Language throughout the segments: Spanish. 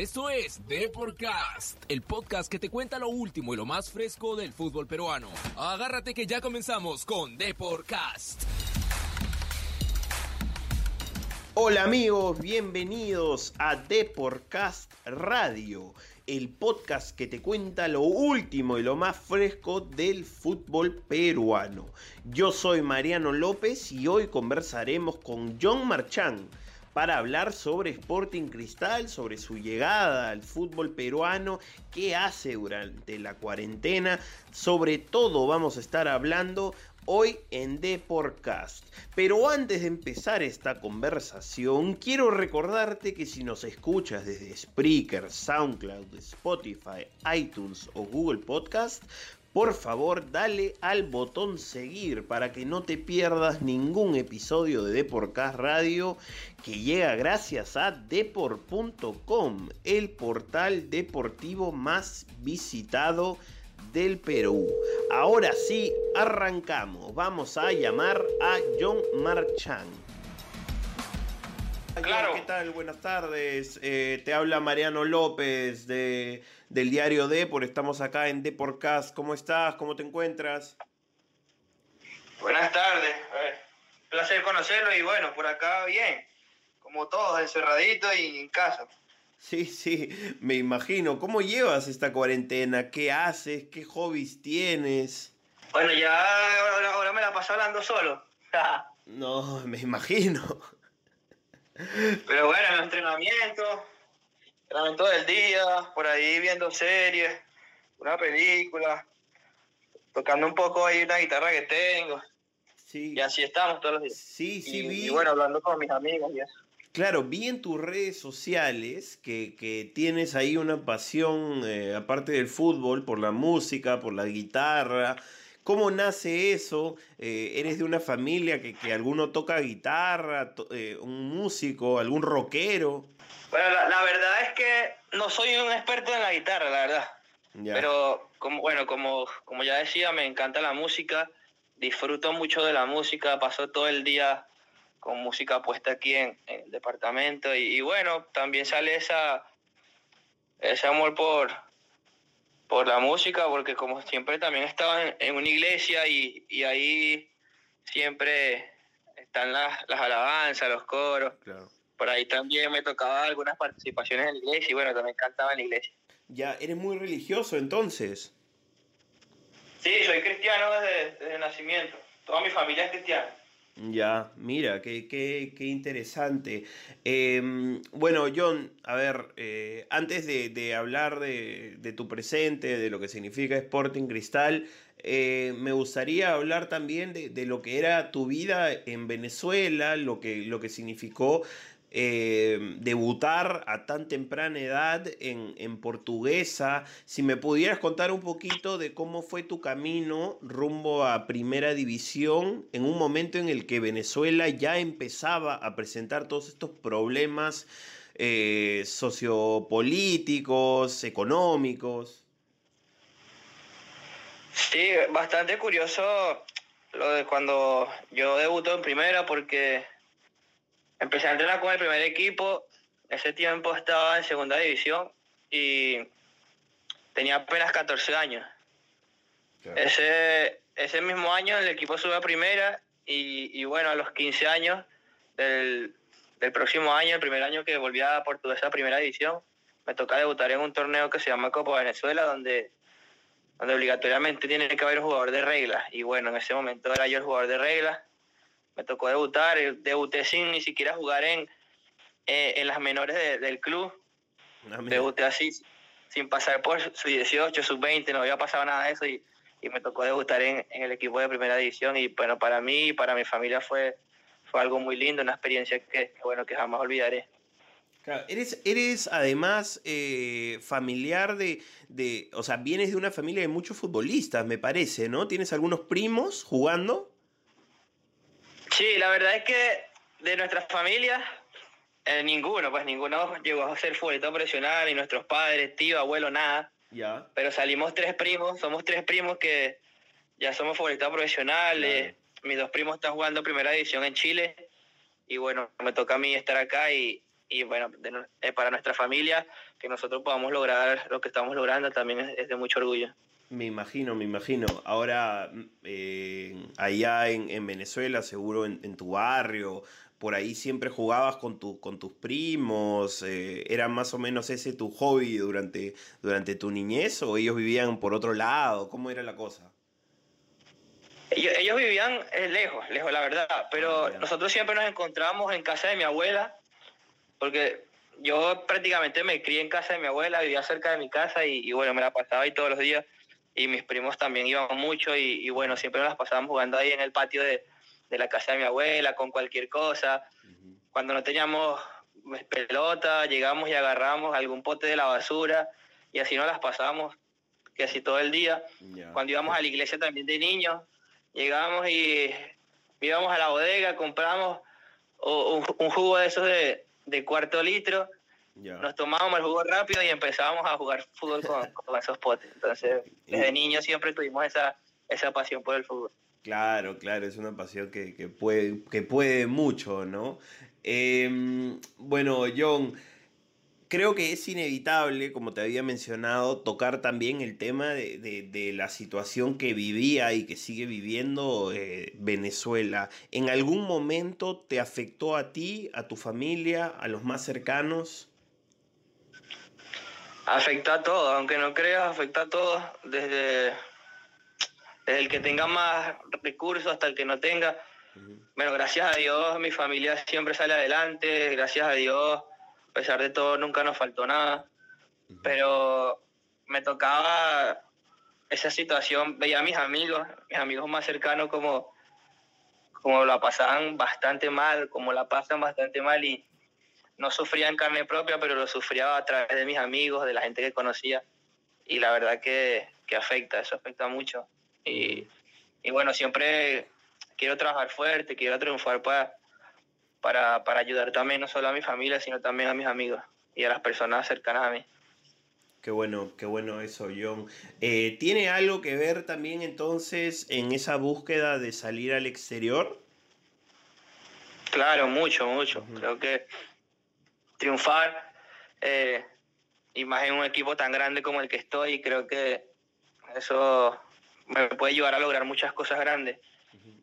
Esto es Deporcast, el podcast que te cuenta lo último y lo más fresco del fútbol peruano. Agárrate que ya comenzamos con Deporcast. Hola amigos, bienvenidos a Deporcast Radio, el podcast que te cuenta lo último y lo más fresco del fútbol peruano. Yo soy Mariano López y hoy conversaremos con John Marchán para hablar sobre Sporting Cristal, sobre su llegada al fútbol peruano, qué hace durante la cuarentena. Sobre todo vamos a estar hablando hoy en Deporcast. Pero antes de empezar esta conversación, quiero recordarte que si nos escuchas desde Spreaker, SoundCloud, Spotify, iTunes o Google Podcast, por favor dale al botón seguir para que no te pierdas ningún episodio de Deporcast Radio que llega gracias a deport.com, el portal deportivo más visitado del Perú. Ahora sí, arrancamos. Vamos a llamar a John Marchand. Claro. ¿Qué tal? Buenas tardes. Eh, te habla Mariano López de, del diario Depor. Estamos acá en Deporcast. ¿Cómo estás? ¿Cómo te encuentras? Buenas tardes. Ver, placer conocerlo y bueno, por acá bien. Como todos, encerradito y en casa. Sí, sí, me imagino. ¿Cómo llevas esta cuarentena? ¿Qué haces? ¿Qué hobbies tienes? Bueno, ya ahora, ahora me la paso hablando solo. No, me imagino. Pero bueno, en los entrenamientos, entrenamiento del día, por ahí viendo series, una película, tocando un poco ahí una guitarra que tengo. Sí, Y así estamos todos los días. sí, sí, y, vi. y bueno, hablando con mis amigos y eso. Claro, vi en tus redes sociales que, que tienes ahí una pasión, eh, aparte del fútbol, por la música, por la guitarra. ¿Cómo nace eso? Eh, ¿Eres de una familia que, que alguno toca guitarra, to- eh, un músico, algún rockero? Bueno, la, la verdad es que no soy un experto en la guitarra, la verdad. Ya. Pero como bueno, como, como ya decía, me encanta la música, disfruto mucho de la música, paso todo el día con música puesta aquí en, en el departamento y, y bueno, también sale esa ese amor por por la música, porque como siempre también he estado en, en una iglesia y, y ahí siempre están las, las alabanzas, los coros. Claro. Por ahí también me tocaba algunas participaciones en la iglesia y bueno, también cantaba en la iglesia. Ya, eres muy religioso entonces. Sí, soy cristiano desde, desde el nacimiento. Toda mi familia es cristiana. Ya, mira, qué, qué, qué interesante. Eh, bueno, John, a ver, eh, antes de, de hablar de, de tu presente, de lo que significa Sporting Cristal, eh, me gustaría hablar también de, de lo que era tu vida en Venezuela, lo que, lo que significó eh, debutar a tan temprana edad en, en portuguesa. Si me pudieras contar un poquito de cómo fue tu camino rumbo a primera división en un momento en el que Venezuela ya empezaba a presentar todos estos problemas eh, sociopolíticos, económicos. Sí, bastante curioso lo de cuando yo debuto en primera porque empecé a entrenar con el primer equipo. Ese tiempo estaba en segunda división y tenía apenas 14 años. Ese, ese mismo año el equipo sube a primera y, y bueno, a los 15 años del, del próximo año, el primer año que volví a Portuguesa a primera división, me toca debutar en un torneo que se llama Copa Venezuela, donde, donde obligatoriamente tiene que haber un jugador de reglas. Y bueno, en ese momento era yo el jugador de reglas. Me tocó debutar, eh, debuté sin ni siquiera jugar en, eh, en las menores de- del club. Ah. Debuté así, sin pasar por su 18, sub 20, no había pasado nada de eso y, y me tocó debutar en, en el equipo de primera división y bueno, para mí y para mi familia fue, fue algo muy lindo, una experiencia que, que, bueno, que jamás olvidaré. Claro, eres, eres además eh, familiar de, de, o sea, vienes de una familia de muchos futbolistas, me parece, ¿no? ¿Tienes algunos primos jugando? Sí, la verdad es que de nuestras familias, eh, ninguno, pues ninguno llegó a ser futbolista profesional, ni nuestros padres, tío, abuelo, nada. Ya. Pero salimos tres primos, somos tres primos que ya somos futbolistas profesionales. Mis dos primos están jugando primera división en Chile. Y bueno, me toca a mí estar acá y, y bueno, eh, para nuestra familia, que nosotros podamos lograr lo que estamos logrando también es, de mucho orgullo. Me imagino, me imagino. Ahora, eh, allá en, Venezuela, seguro en, tu barrio, por ahí siempre jugabas con, tu, con tus primos, eh, ¿era más o menos ese tu hobby durante, durante tu niñez o ellos vivían por otro lado? ¿Cómo era la cosa? Ellos, vivían lejos, lejos, la verdad, pero ah, nosotros siempre nos encontrábamos en casa de mi abuela porque yo prácticamente me crié en casa de mi abuela, vivía cerca de mi casa y, bueno, me la pasaba ahí todos los días y mis primos también iban mucho y, bueno, siempre nos las pasábamos jugando ahí en el patio de, la casa de mi abuela con cualquier cosa. Cuando no teníamos pelota, llegamos y agarramos algún pote de la basura y así nos las pasábamos casi todo el día. Cuando íbamos a la iglesia también de niños, llegábamos y íbamos a la bodega, compramos un jugo de esos de, de cuarto litro. Nos tomábamos el jugo rápido y empezábamos a jugar fútbol con, esos potes. Entonces, desde niño siempre tuvimos esa, esa pasión por el fútbol. Claro, claro, es una pasión que, que puede, que puede mucho, ¿no? Em, bueno, John, creo que es inevitable, como te había mencionado, tocar también el tema de, la situación que vivía y que sigue viviendo eh, Venezuela. ¿En algún momento te afectó a ti, a tu familia, a los más cercanos? Afecta a todo, aunque no creas, afecta a todos, desde, el que tenga más recursos hasta el que no tenga. Bueno, gracias a Dios mi familia siempre sale adelante, gracias a Dios a pesar de todo nunca nos faltó nada, pero me tocaba esa situación, veía a mis amigos, mis amigos más cercanos como, como la pasaban bastante mal, como la pasan bastante mal y no sufría en carne propia, pero lo sufría a través de mis amigos, de la gente que conocía y la verdad que, que afecta, eso afecta mucho. Y, y bueno, siempre quiero trabajar fuerte, quiero triunfar para para, para ayudar también no solo a mi familia, sino también a mis amigos y a las personas cercanas a mí. Qué bueno, qué bueno eso, John. Eh, ¿Tiene algo que ver también entonces en esa búsqueda de salir al exterior? Claro, mucho, mucho. Creo que triunfar, eh, y más en un equipo tan grande como el que estoy, creo que eso me puede ayudar a lograr muchas cosas grandes.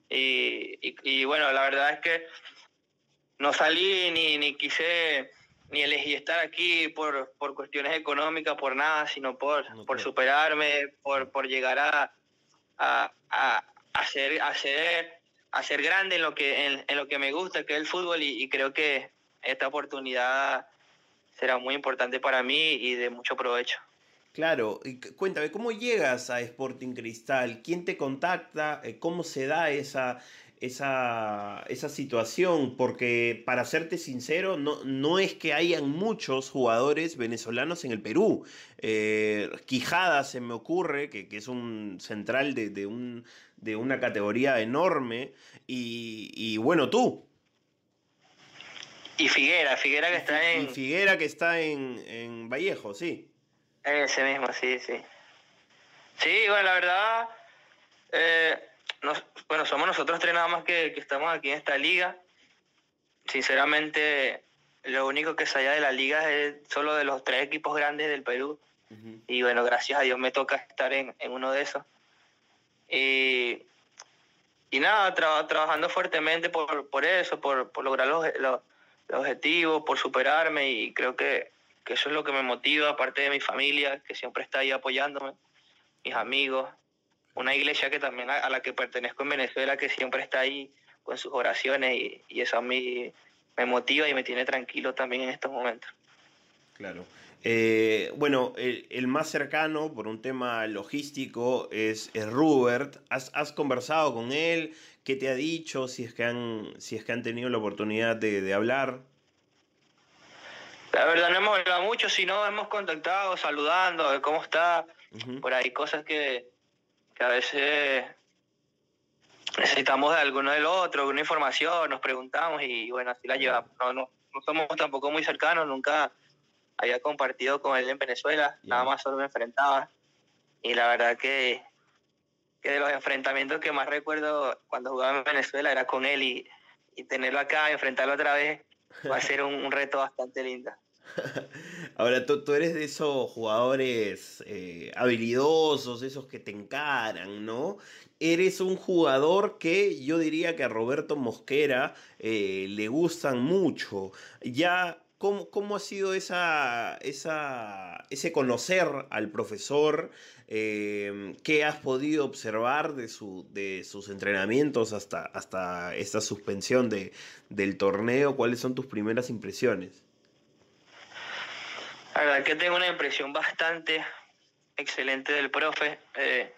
y, y, bueno, la verdad es que no salí ni, ni quise ni elegí estar aquí por, por cuestiones económicas, por nada, sino por, por superarme, por, por llegar a, a, a, a, ser, a, ser, grande en lo, que, en, lo que me gusta, que es el fútbol, y, creo que esta oportunidad será muy importante para mí y de mucho provecho. Claro, y cuéntame, ¿cómo llegas a Sporting Cristal? ¿Quién te contacta? Eh, ¿Cómo se da esa, esa, esa situación, porque para serte sincero, no, no es que hayan muchos jugadores venezolanos en el Perú. Eh, Quijada se me ocurre, que, es un central de, un, de una categoría enorme, y, bueno, tú. Y Figuera, Figuera que está en... Figuera que está en, en Vallejo, sí. Ese mismo, sí, sí. Sí, bueno, la verdad... Eh, bueno, somos nosotros tres nada más que, estamos aquí en esta liga. Sinceramente, lo único que halla de la liga es solo de los tres equipos grandes del Perú. Y bueno, gracias a Dios me toca estar en, uno de esos. Y, nada, trabajando fuertemente por, por eso, por, lograr los, los, objetivos, por superarme y creo que, que eso es lo que me motiva, aparte de mi familia, que siempre está ahí apoyándome, mis amigos, una iglesia que también a, la que pertenezco en Venezuela, que siempre está ahí con sus oraciones y, eso a mí me motiva y me tiene tranquilo también en estos momentos. Claro. Eh, bueno, el, más cercano por un tema logístico es, es Rubert. ¿Has, ¿Has, conversado con él? ¿Qué te ha dicho? Si es que han, si es que han tenido la oportunidad de, hablar. La verdad no hemos hablado mucho, sino hemos contactado, saludando, de cómo está. Por ahí cosas que, que a veces necesitamos de alguno del otro, alguna información, nos preguntamos y bueno, así la llevamos. No, no, somos tampoco muy cercanos, nunca había compartido con él en Venezuela, nada más solo me enfrentaba. Y la verdad que, que de los enfrentamientos que más recuerdo cuando jugaba en Venezuela era con él y, y tenerlo acá, enfrentarlo otra vez, va a ser un, reto bastante lindo. Ahora, tú, tú, eres de esos jugadores eh, habilidosos, esos que te encaran, ¿no? Eres un jugador que yo diría que a Roberto Mosquera eh, le gustan mucho. Ya ¿Cómo, ha sido esa, esa, ese conocer al profesor? Eh, ¿Qué has podido observar de, su, de sus entrenamientos hasta, hasta esta suspensión de, del torneo? ¿Cuáles son tus primeras impresiones? La verdad que tengo una impresión bastante excelente del profe. Eh,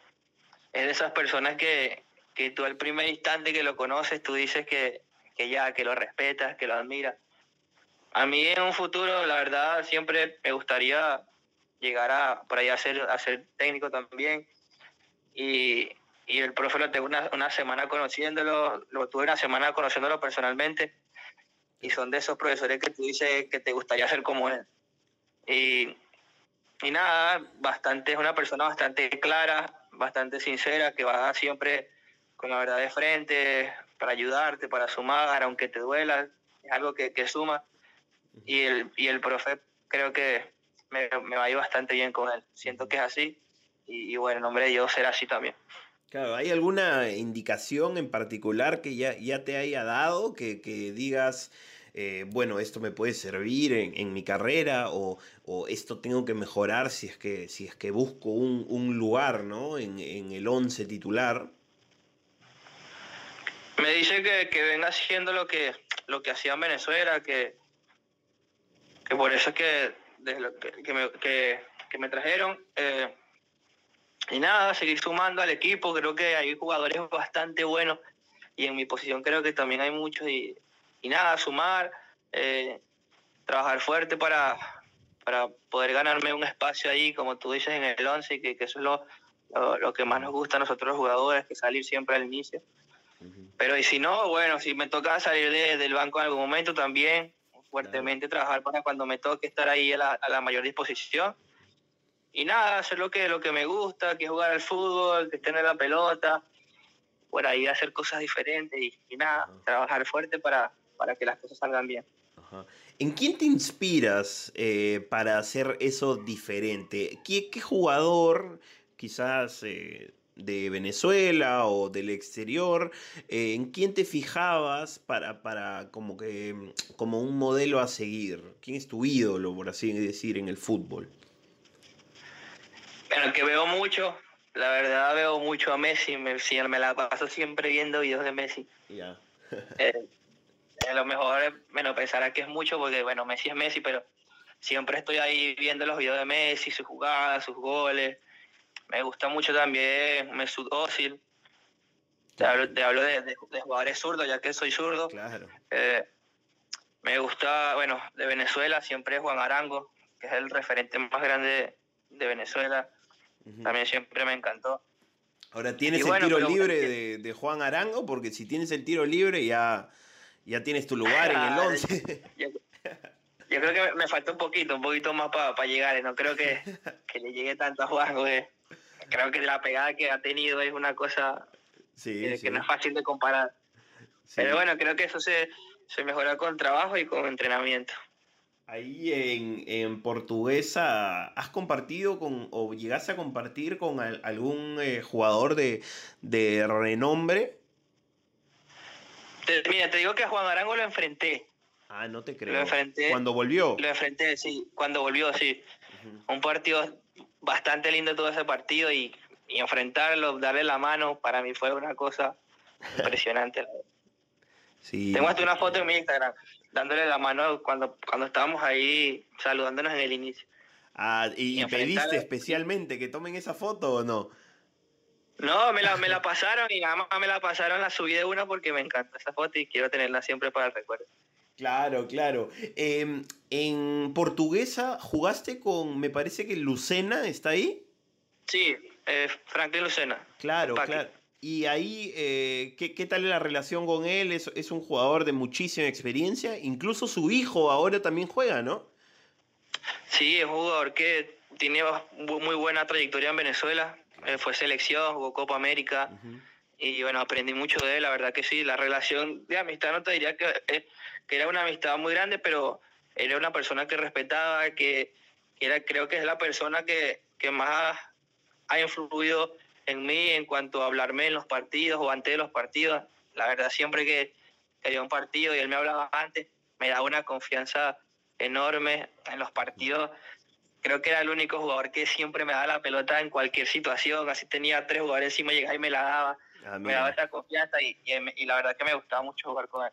es de esas personas que, que tú al primer instante que lo conoces, tú dices que, que ya, que lo respetas, que lo admiras a mí en un futuro, la verdad, siempre me gustaría llegar a por ahí a ser, a técnico también. Y, y el profe lo tengo una, una, semana conociéndolo, lo tuve una semana conociéndolo personalmente. Y son de esos profesores que tú dices que te gustaría ser como él. Y, y nada, bastante, es una persona bastante clara, bastante sincera, que va siempre con la verdad de frente para ayudarte, para sumar, aunque te duela, es algo que, que suma y el, y el profe creo que me, me va a ir bastante bien con él. Siento que es así y, bueno, nombre de Dios será así también. Claro, ¿hay alguna indicación en particular que ya, ya te haya dado que, que digas, eh, bueno, esto me puede servir en, en mi carrera o, o, esto tengo que mejorar si es que, si es que busco un, un lugar ¿no? en, en el 11 titular? Me dice que, que venga haciendo lo que, lo que hacía en Venezuela, que, que por eso es que, que, me, que, me, trajeron. Eh, y nada, seguir sumando al equipo, creo que hay jugadores bastante buenos y en mi posición creo que también hay muchos y, y nada, sumar, eh, trabajar fuerte para, para poder ganarme un espacio ahí, como tú dices, en el 11, que, que eso es lo, lo, que más nos gusta a nosotros los jugadores, que salir siempre al inicio. Pero y si no, bueno, si me toca salir del banco en algún momento también, fuertemente, trabajar para cuando me toque estar ahí a la, mayor disposición. Y nada, hacer lo que, lo que me gusta, que es jugar al fútbol, que tener la pelota, por ahí hacer cosas diferentes y, nada, trabajar fuerte para, para que las cosas salgan bien. ¿En quién te inspiras eh, para hacer eso diferente? ¿Qué, qué jugador quizás eh, de Venezuela o del exterior, eh, ¿en quién te fijabas para, para como que como un modelo a seguir? ¿Quién es tu ídolo, por así decir, en el fútbol? Bueno, que veo mucho, la verdad veo mucho a Messi, me, me la paso siempre viendo videos de Messi. Ya. Eh, a lo mejor, bueno, pensará que es mucho porque, bueno, Messi es Messi, pero siempre estoy ahí viendo los videos de Messi, sus jugadas, sus goles me gusta mucho también Mesut Özil. Te hablo, de, jugadores zurdos, ya que soy zurdo. Claro. Eh, me gusta, bueno, de Venezuela siempre Juan Arango, que es el referente más grande de Venezuela. También siempre me encantó. Ahora, ¿tienes el tiro libre de, Juan Arango? Porque si tienes el tiro libre ya, ya tienes tu lugar en el 11. Yo, creo que me, falta un poquito, un poquito más para llegar. No creo que, que, le llegue tanto a Juan, güey creo que la pegada que ha tenido es una cosa que, no es fácil de comparar. Pero bueno, creo que eso se, se mejora con trabajo y con entrenamiento. Ahí en, en Portuguesa, ¿has compartido con o llegaste a compartir con algún eh, jugador de, de renombre? mira, te digo que a Juan Arango lo enfrenté. Ah, no te creo. Lo enfrenté. ¿Cuando volvió? Lo enfrenté, sí. Cuando volvió, sí. Un partido bastante lindo todo ese partido y, enfrentarlo, darle la mano, para mí fue una cosa impresionante. Sí. Tengo hasta una foto en mi Instagram dándole la mano cuando, cuando estábamos ahí saludándonos en el inicio. Ah, ¿y, pediste especialmente que tomen esa foto o no? No, me la, me la pasaron y nada más me la pasaron, la subí de una porque me encanta esa foto y quiero tenerla siempre para el recuerdo. Claro, claro. Em, en portuguesa jugaste con, me parece que Lucena, ¿está ahí? Sí, eh, Franklin Lucena. Claro, claro. Y ahí, eh, ¿qué, ¿qué, tal es la relación con él? Es, es, un jugador de muchísima experiencia. Incluso su hijo ahora también juega, ¿no? Sí, es un jugador que tiene muy buena trayectoria en Venezuela. Eh, fue selección, jugó Copa América. Y bueno, aprendí mucho de él, la verdad que sí. La relación de amistad no te diría que que era una amistad muy grande, pero era una persona que respetaba, que, era, creo que es la persona que, que más ha influido en mí en cuanto a hablarme en los partidos o antes de los partidos. La verdad, siempre que, había un partido y él me hablaba antes, me daba una confianza enorme en los partidos. Creo que era el único jugador que siempre me daba la pelota en cualquier situación. Así tenía tres jugadores encima, llegaba y me la daba. Ah, me daba esa confianza y, y, la verdad que me gustaba mucho jugar con él.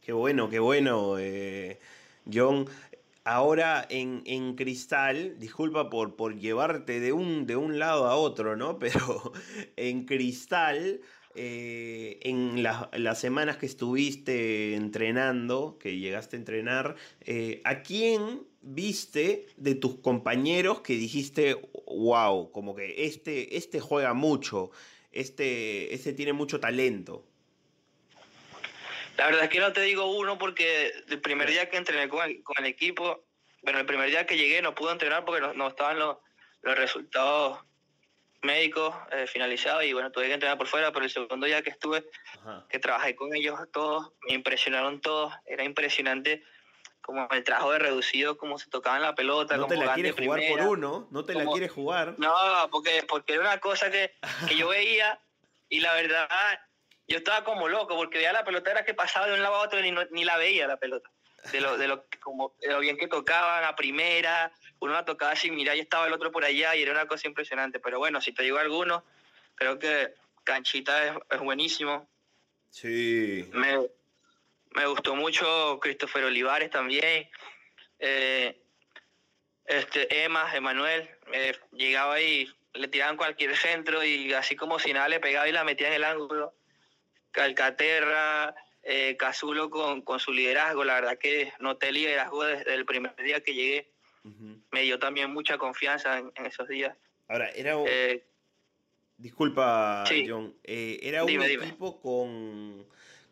Qué bueno, qué bueno, eh, John. Ahora en, en, Cristal, disculpa por, por llevarte de un, de un lado a otro, ¿no? Pero en Cristal eh, en las semanas que estuviste entrenando, que llegaste a entrenar, eh, ¿a quién viste de tus compañeros que dijiste, wow, como que este, este juega mucho, este, este tiene mucho talento? La verdad es que no te digo uno porque el primer día que entrené con el, con el equipo, bueno, el primer día que llegué no pude entrenar porque no, no estaban los, los resultados médico eh, finalizado y bueno, tuve que entrenar por fuera, pero el segundo día que estuve, que trabajé con ellos todos, me impresionaron todos, era impresionante como el trabajo de reducido, cómo se tocaban la pelota. No te la quieres jugar por uno, no te la quieres jugar. No, porque, porque era una cosa que, que yo veía y la verdad, yo estaba como loco, porque veía la pelota era que pasaba de un lado a otro y ni la veía la pelota de lo, de lo, como, lo bien que tocaban a primera, uno la tocaba sin mirar y estaba el otro por allá y era una cosa impresionante. Pero bueno, si te digo alguno, creo que Canchita es, es buenísimo. Sí. Me, me, gustó mucho Christopher Olivares también. Eh, este, Emma, Emanuel, eh, llegaba y le tiraban cualquier centro y así como si nada le pegaba y la metía en el ángulo. Calcaterra, eh, Cazulo con, con, su liderazgo, la verdad que noté liderazgo desde el primer día que llegué. Me dio también mucha confianza en, esos días. Ahora, era un... Eh, disculpa, John. Eh, era un equipo con,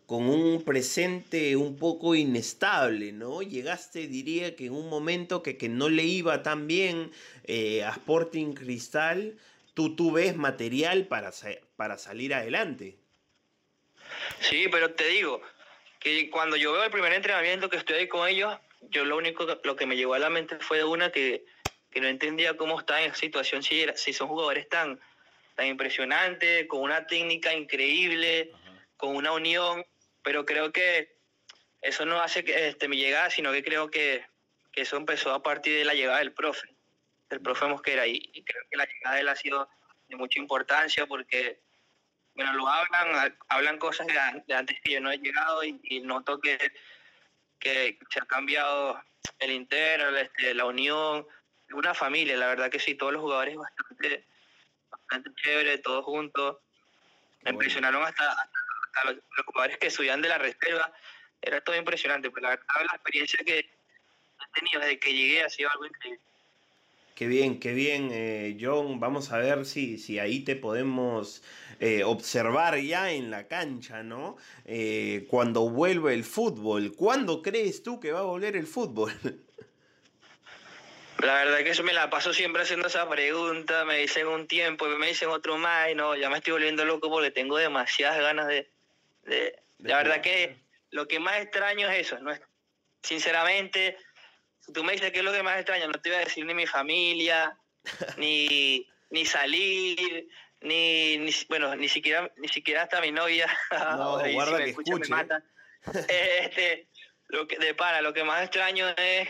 con un presente un poco inestable, ¿no? Llegaste, diría que en un momento que, que no le iba tan bien a Sporting Cristal, tú, tú ves material para, para salir adelante. Sí, pero te digo que cuando yo veo el primer entrenamiento que estoy ahí con ellos, yo lo único que, lo que me llegó a la mente fue una que, que no entendía cómo está en esa situación, si, si son jugadores tan, tan impresionantes, con una técnica increíble, con una unión, pero creo que eso no hace que este, mi llegada, sino que creo que, que eso empezó a partir de la llegada del profe, del profe Mosquera, y, y creo que la llegada de él ha sido de mucha importancia porque bueno, lo hablan, hablan cosas de, antes que yo no he llegado y, noto que, que se ha cambiado el interno, este, la unión, una familia, la verdad que sí, todos los jugadores bastante, bastante chévere, todos juntos. Me impresionaron hasta, hasta, los, jugadores que subían de la reserva, era todo impresionante, pero la verdad la experiencia que he tenido desde que llegué ha sido algo increíble. Qué bien, qué bien, eh, John. Vamos a ver si, si ahí te podemos eh, observar ya en la cancha, ¿no? Eh, cuando vuelve el fútbol. ¿Cuándo crees tú que va a volver el fútbol? La verdad que eso me la paso siempre haciendo esa pregunta. Me dicen un tiempo, me dicen otro más, y no, ya me estoy volviendo loco porque tengo demasiadas ganas de. de, la verdad que lo que más extraño es eso, ¿no? Sinceramente tú me dices qué es lo que más extraña, no te voy a decir ni mi familia, ni, ni salir, ni, ni, bueno, ni siquiera, ni siquiera hasta mi novia. No, guarda que escucha. Me mata. este, lo que, de para, lo que más extraño es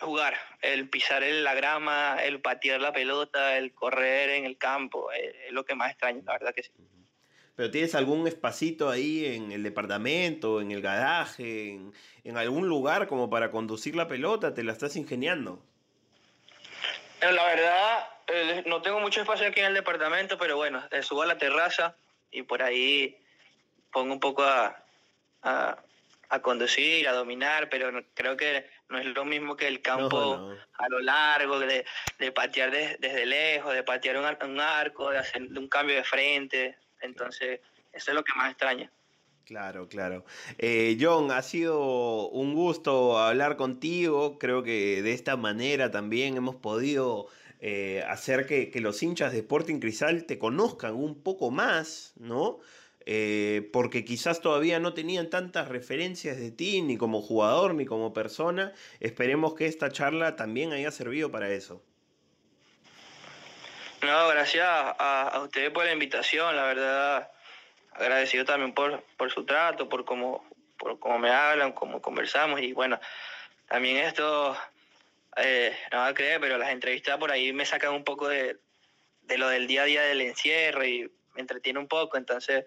jugar, el pisar en la grama, el patear la pelota, el correr en el campo, es lo que más extraño, la verdad que sí. ¿Pero tienes algún espacito ahí en el departamento, en el garaje, en, algún lugar como para conducir la pelota? ¿Te la estás ingeniando? Eh, la verdad, no tengo mucho espacio aquí en el departamento, pero bueno, subo a la terraza y por ahí pongo un poco a, a, conducir, a dominar, pero creo que no es lo mismo que el campo a lo largo, de, de patear desde lejos, de patear un, un arco, de hacer un cambio de frente. Entonces, eso es lo que más extraña. Claro, claro. Eh, John, ha sido un gusto hablar contigo. Creo que de esta manera también hemos podido eh, hacer que, los hinchas de Sporting Cristal te conozcan un poco más, ¿no? eh, porque quizás todavía no tenían tantas referencias de ti, ni como jugador, ni como persona. Esperemos que esta charla también haya servido para eso. No, gracias a, a ustedes por la invitación, la verdad, agradecido también por, su trato, por cómo, por cómo me hablan, cómo conversamos y bueno, también esto, eh, no va a creer, pero las entrevistas por ahí me sacan un poco de, de lo del día a día del encierro y me entretiene un poco, entonces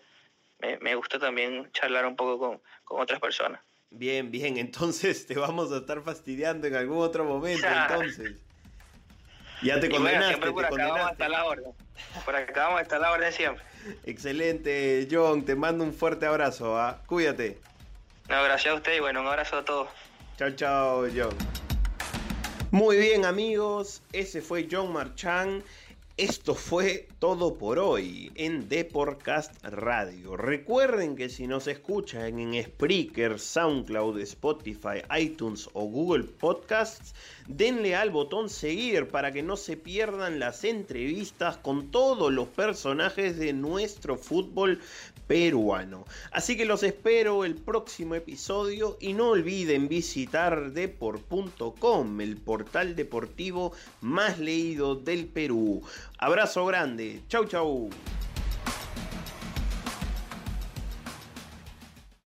me, me gusta también charlar un poco con, con, otras personas. Bien, bien, entonces te vamos a estar fastidiando en algún otro momento, entonces. Ya te condenaste. siempre por acá vamos a estar la orden. Por acá vamos a estar la orden siempre. Excelente, John, te mando un fuerte abrazo, ¿ah? cuídate. No, gracias a usted y bueno, un abrazo a todos. Chao, chao, John. Muy bien amigos, ese fue John Marchand esto fue todo por hoy en Deporcast Radio. Recuerden que si nos escuchan en Spreaker, SoundCloud, Spotify, iTunes o Google Podcasts, denle al botón seguir para que no se pierdan las entrevistas con todos los personajes de nuestro fútbol peruano. Así que los espero el próximo episodio y no olviden visitar deport.com, el portal deportivo más leído del Perú. Abrazo grande. Chau chau.